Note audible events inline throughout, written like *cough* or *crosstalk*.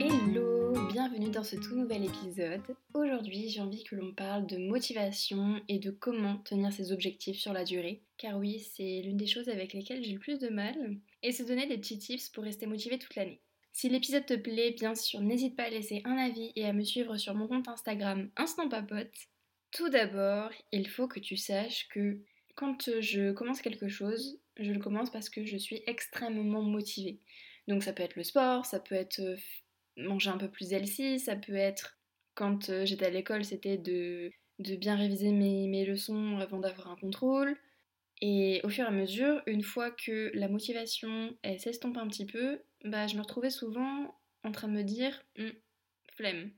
Hello, bienvenue dans ce tout nouvel épisode. Aujourd'hui, j'ai envie que l'on parle de motivation et de comment tenir ses objectifs sur la durée. Car oui, c'est l'une des choses avec lesquelles j'ai le plus de mal. Et se donner des petits tips pour rester motivé toute l'année. Si l'épisode te plaît, bien sûr, n'hésite pas à laisser un avis et à me suivre sur mon compte Instagram Instant Papote. Tout d'abord, il faut que tu saches que quand je commence quelque chose, je le commence parce que je suis extrêmement motivée. Donc ça peut être le sport, ça peut être euh, manger un peu plus healthy, ça peut être quand euh, j'étais à l'école, c'était de, de, bien réviser mes, mes leçons avant d'avoir un contrôle. Et au fur et à mesure, une fois que la motivation s'estompe un petit peu, bah je me retrouvais souvent en train de me dire hm, flemme.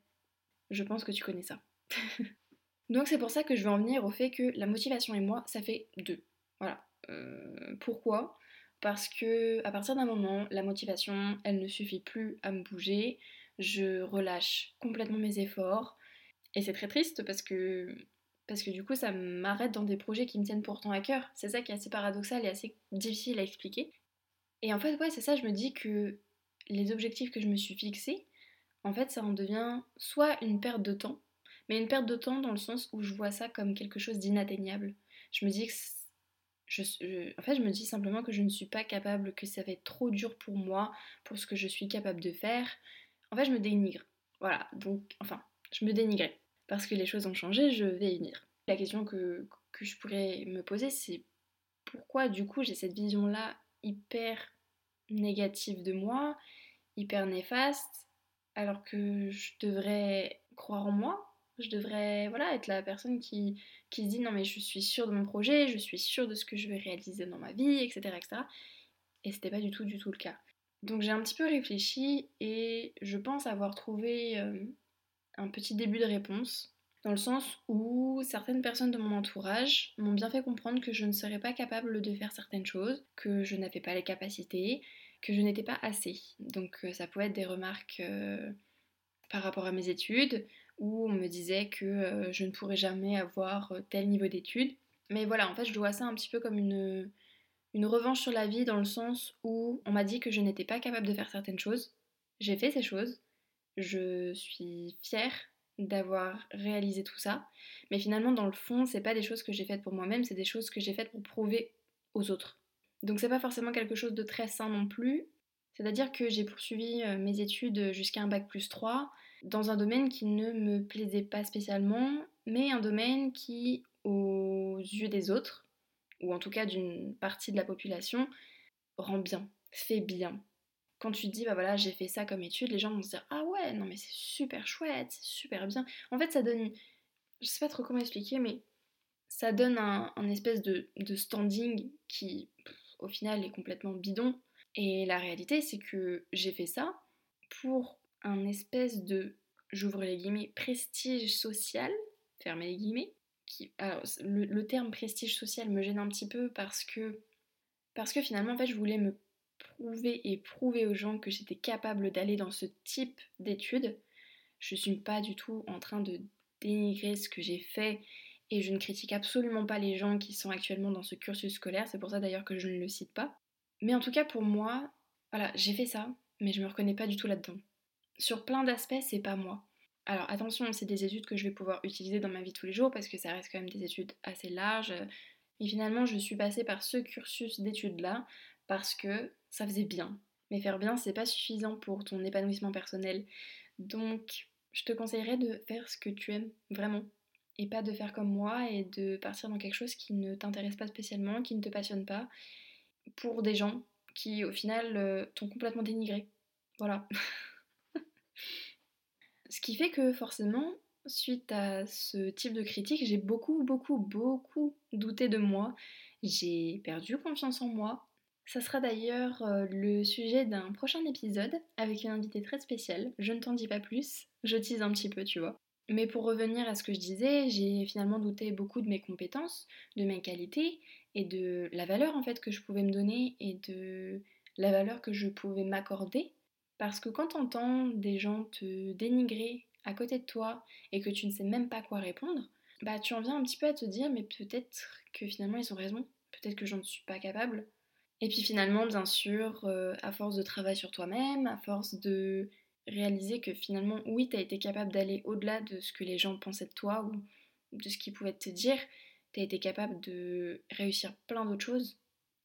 Je pense que tu connais ça. *laughs* Donc c'est pour ça que je veux en venir au fait que la motivation et moi, ça fait deux. Voilà. Euh, pourquoi? Parce que à partir d'un moment, la motivation, elle ne suffit plus à me bouger. Je relâche complètement mes efforts. Et c'est très triste parce que parce que du coup ça m'arrête dans des projets qui me tiennent pourtant à cœur. C'est ça qui est assez paradoxal et assez difficile à expliquer. Et en fait, ouais, c'est ça, je me dis que les objectifs que je me suis fixés, en fait, ça en devient soit une perte de temps, mais une perte de temps dans le sens où je vois ça comme quelque chose d'inatteignable. Je me dis que je, en fait, je me dis simplement que je ne suis pas capable, que ça va être trop dur pour moi, pour ce que je suis capable de faire. En fait, je me dénigre. Voilà, donc, enfin, je me dénigrais. Parce que les choses ont changé, je vais y venir. La question que, je pourrais me poser, c'est pourquoi du coup j'ai cette vision-là hyper négative de moi, hyper néfaste, alors que je devrais croire en moi, je devrais voilà, être la personne qui, qui se dit non mais je suis sûre de mon projet, je suis sûre de ce que je vais réaliser dans ma vie, etc. etc. Et c'était pas du tout du tout le cas. Donc j'ai un petit peu réfléchi et je pense avoir trouvé euh, un petit début de réponse, dans le sens où certaines personnes de mon entourage m'ont bien fait comprendre que je ne serais pas capable de faire certaines choses, que je n'avais pas les capacités, que je n'étais pas assez. Donc euh, ça pouvait être des remarques euh, par rapport à mes études, où on me disait que je ne pourrais jamais avoir tel niveau d'études. Mais voilà, en fait, je vois ça un petit peu comme une, une revanche sur la vie dans le sens où on m'a dit que je n'étais pas capable de faire certaines choses. J'ai fait ces choses. Je suis fière d'avoir réalisé tout ça. Mais finalement, dans le fond, c'est pas des choses que j'ai faites pour moi-même, c'est des choses que j'ai faites pour prouver aux autres. Donc c'est pas forcément quelque chose de très sain non plus. C'est-à-dire que j'ai poursuivi euh, mes études jusqu'à un bac plus 3 dans un domaine qui ne me plaisait pas spécialement, mais un domaine qui, aux yeux des autres, ou en tout cas d'une partie de la population, rend bien, fait bien. Quand tu dis, bah voilà, j'ai fait ça comme étude, les gens vont se dire, ah ouais, non mais c'est super chouette, c'est super bien. En fait, ça donne, je sais pas trop comment expliquer, mais ça donne un, espèce de, standing qui, au final, est complètement bidon. Et la réalité, c'est que j'ai fait ça pour un espèce de, j'ouvre les guillemets, prestige social, fermez les guillemets. Le, terme prestige social me gêne un petit peu parce que, parce que finalement, en fait, je voulais me prouver et prouver aux gens que j'étais capable d'aller dans ce type d'études. Je suis pas du tout en train de dénigrer ce que j'ai fait et je ne critique absolument pas les gens qui sont actuellement dans ce cursus scolaire, c'est pour ça d'ailleurs que je ne le cite pas. Mais en tout cas pour moi, voilà, j'ai fait ça, mais je me reconnais pas du tout là-dedans. Sur plein d'aspects, c'est pas moi. Alors attention, c'est des études que je vais pouvoir utiliser dans ma vie tous les jours parce que ça reste quand même des études assez larges. Et finalement, je suis passée par ce cursus d'études-là parce que ça faisait bien. Mais faire bien, c'est pas suffisant pour ton épanouissement personnel. Donc, je te conseillerais de faire ce que tu aimes vraiment et pas de faire comme moi et de partir dans quelque chose qui ne t'intéresse pas spécialement, qui ne te passionne pas, pour des gens qui au final euh, t'ont complètement dénigré. Voilà. *laughs* ce qui fait que forcément, suite à ce type de critique, j'ai beaucoup, beaucoup, beaucoup douté de moi. J'ai perdu confiance en moi. Ça sera d'ailleurs euh, le sujet d'un prochain épisode avec une invitée très spéciale. Je ne t'en dis pas plus, je tease un petit peu, tu vois. Mais pour revenir à ce que je disais, j'ai finalement douté beaucoup de mes compétences, de mes qualités et de la valeur en fait que je pouvais me donner et de la valeur que je pouvais m'accorder. Parce que quand entends des gens te dénigrer à côté de toi et que tu ne sais même pas quoi répondre, bah tu en viens un petit peu à te dire mais peut-être que finalement ils ont raison, peut-être que je ne suis pas capable. Et puis finalement, bien sûr, euh, à force de travail sur toi-même, à force de réaliser que finalement, oui, tu as été capable d'aller au-delà de ce que les gens pensaient de toi ou de ce qu'ils pouvaient te dire. Tu as été capable de réussir plein d'autres choses.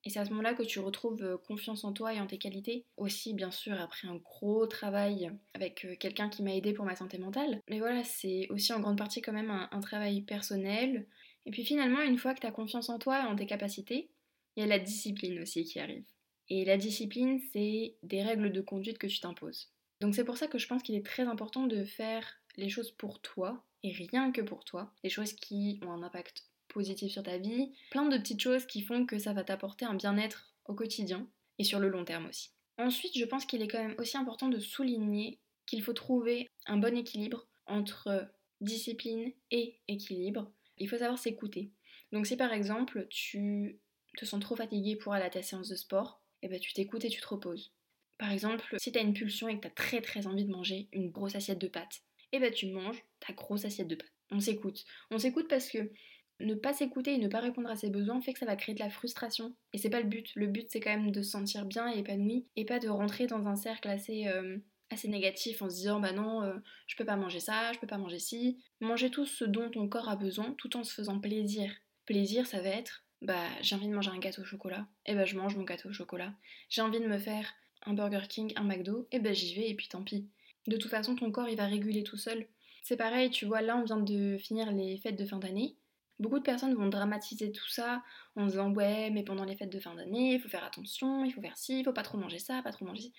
Et c'est à ce moment-là que tu retrouves euh, confiance en toi et en tes qualités. Aussi, bien sûr, après un gros travail avec euh, quelqu'un qui m'a aidé pour ma santé mentale. Mais voilà, c'est aussi en grande partie quand même un, travail personnel. Et puis finalement, une fois que tu as confiance en toi et en tes capacités, il y a la discipline aussi qui arrive. Et la discipline, c'est des règles de conduite que tu t'imposes. Donc c'est pour ça que je pense qu'il est très important de faire les choses pour toi et rien que pour toi. Les choses qui ont un impact positif sur ta vie, plein de petites choses qui font que ça va t'apporter un bien-être au quotidien et sur le long terme aussi. Ensuite, je pense qu'il est quand même aussi important de souligner qu'il faut trouver un bon équilibre entre discipline et équilibre. Il faut savoir s'écouter. Donc si par exemple tu te sens trop fatigué pour aller à ta séance de sport, eh ben tu t'écoutes et tu te reposes. Par exemple, si tu as une pulsion et que tu as très très envie de manger une grosse assiette de pâtes, eh ben tu manges ta grosse assiette de pâtes. On s'écoute. On s'écoute parce que ne pas s'écouter et ne pas répondre à ses besoins fait que ça va créer de la frustration. Et c'est pas le but. Le but, c'est quand même de se sentir bien et épanoui et pas de rentrer dans un cercle assez, euh, assez négatif en se disant bah non, euh, je peux pas manger ça, je peux pas manger ci. Manger tout ce dont ton corps a besoin tout en se faisant plaisir. Plaisir, ça va être bah j'ai envie de manger un gâteau au chocolat, et bah je mange mon gâteau au chocolat. J'ai envie de me faire un Burger King, un McDo, et bah j'y vais et puis tant pis. De toute façon, ton corps il va réguler tout seul. C'est pareil, tu vois, là on vient de finir les fêtes de fin d'année. Beaucoup de personnes vont dramatiser tout ça en disant ouais mais pendant les fêtes de fin d'année il faut faire attention, il faut faire ci, il faut pas trop manger ça, pas trop manger ci.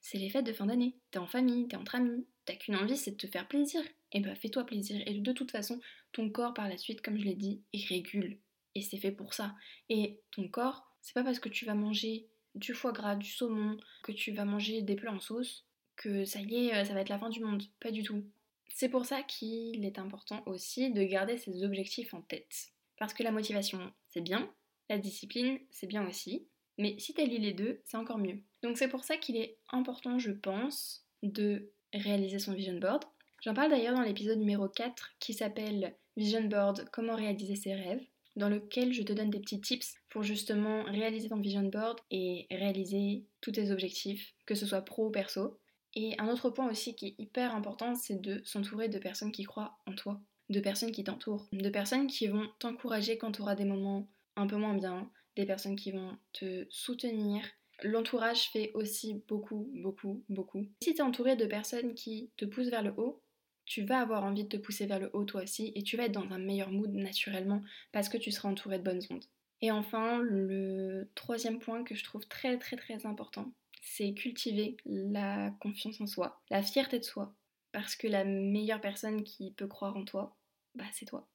C'est les fêtes de fin d'année, t'es en famille, t'es entre amis, t'as qu'une envie c'est de te faire plaisir. Et bah fais-toi plaisir. Et de toute façon, ton corps par la suite, comme je l'ai dit, il régule. Et c'est fait pour ça. Et ton corps, c'est pas parce que tu vas manger du foie gras, du saumon, que tu vas manger des plats en sauce, que ça y est, euh, ça va être la fin du monde. Pas du tout. C'est pour ça qu'il est important aussi de garder ses objectifs en tête. Parce que la motivation, c'est bien, la discipline, c'est bien aussi, mais si tu les deux, c'est encore mieux. Donc c'est pour ça qu'il est important, je pense, de réaliser son vision board. J'en parle d'ailleurs dans l'épisode numéro 4 qui s'appelle Vision Board, comment réaliser ses rêves, dans lequel je te donne des petits tips pour justement réaliser ton vision board et réaliser tous tes objectifs, que ce soit pro ou perso. Et un autre point aussi qui est hyper important, c'est de s'entourer de personnes qui croient en toi, de personnes qui t'entourent, de personnes qui vont t'encourager quand tu auras des moments un peu moins bien, des personnes qui vont te soutenir. L'entourage fait aussi beaucoup, beaucoup, beaucoup. Si tu es entouré de personnes qui te poussent vers le haut, tu vas avoir envie de te pousser vers le haut toi aussi et tu vas être dans un meilleur mood naturellement parce que tu seras entouré de bonnes ondes. Et enfin, le troisième point que je trouve très très très important, c'est cultiver la confiance en soi, la fierté de soi. Parce que la meilleure personne qui peut croire en toi, bah c'est toi.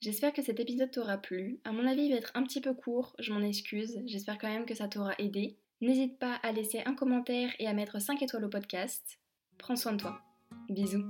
J'espère que cet épisode t'aura plu. À mon avis, il va être un petit peu court, je m'en excuse. J'espère quand même que ça t'aura aidé. N'hésite pas à laisser un commentaire et à mettre 5 étoiles au podcast. Prends soin de toi. Bisous.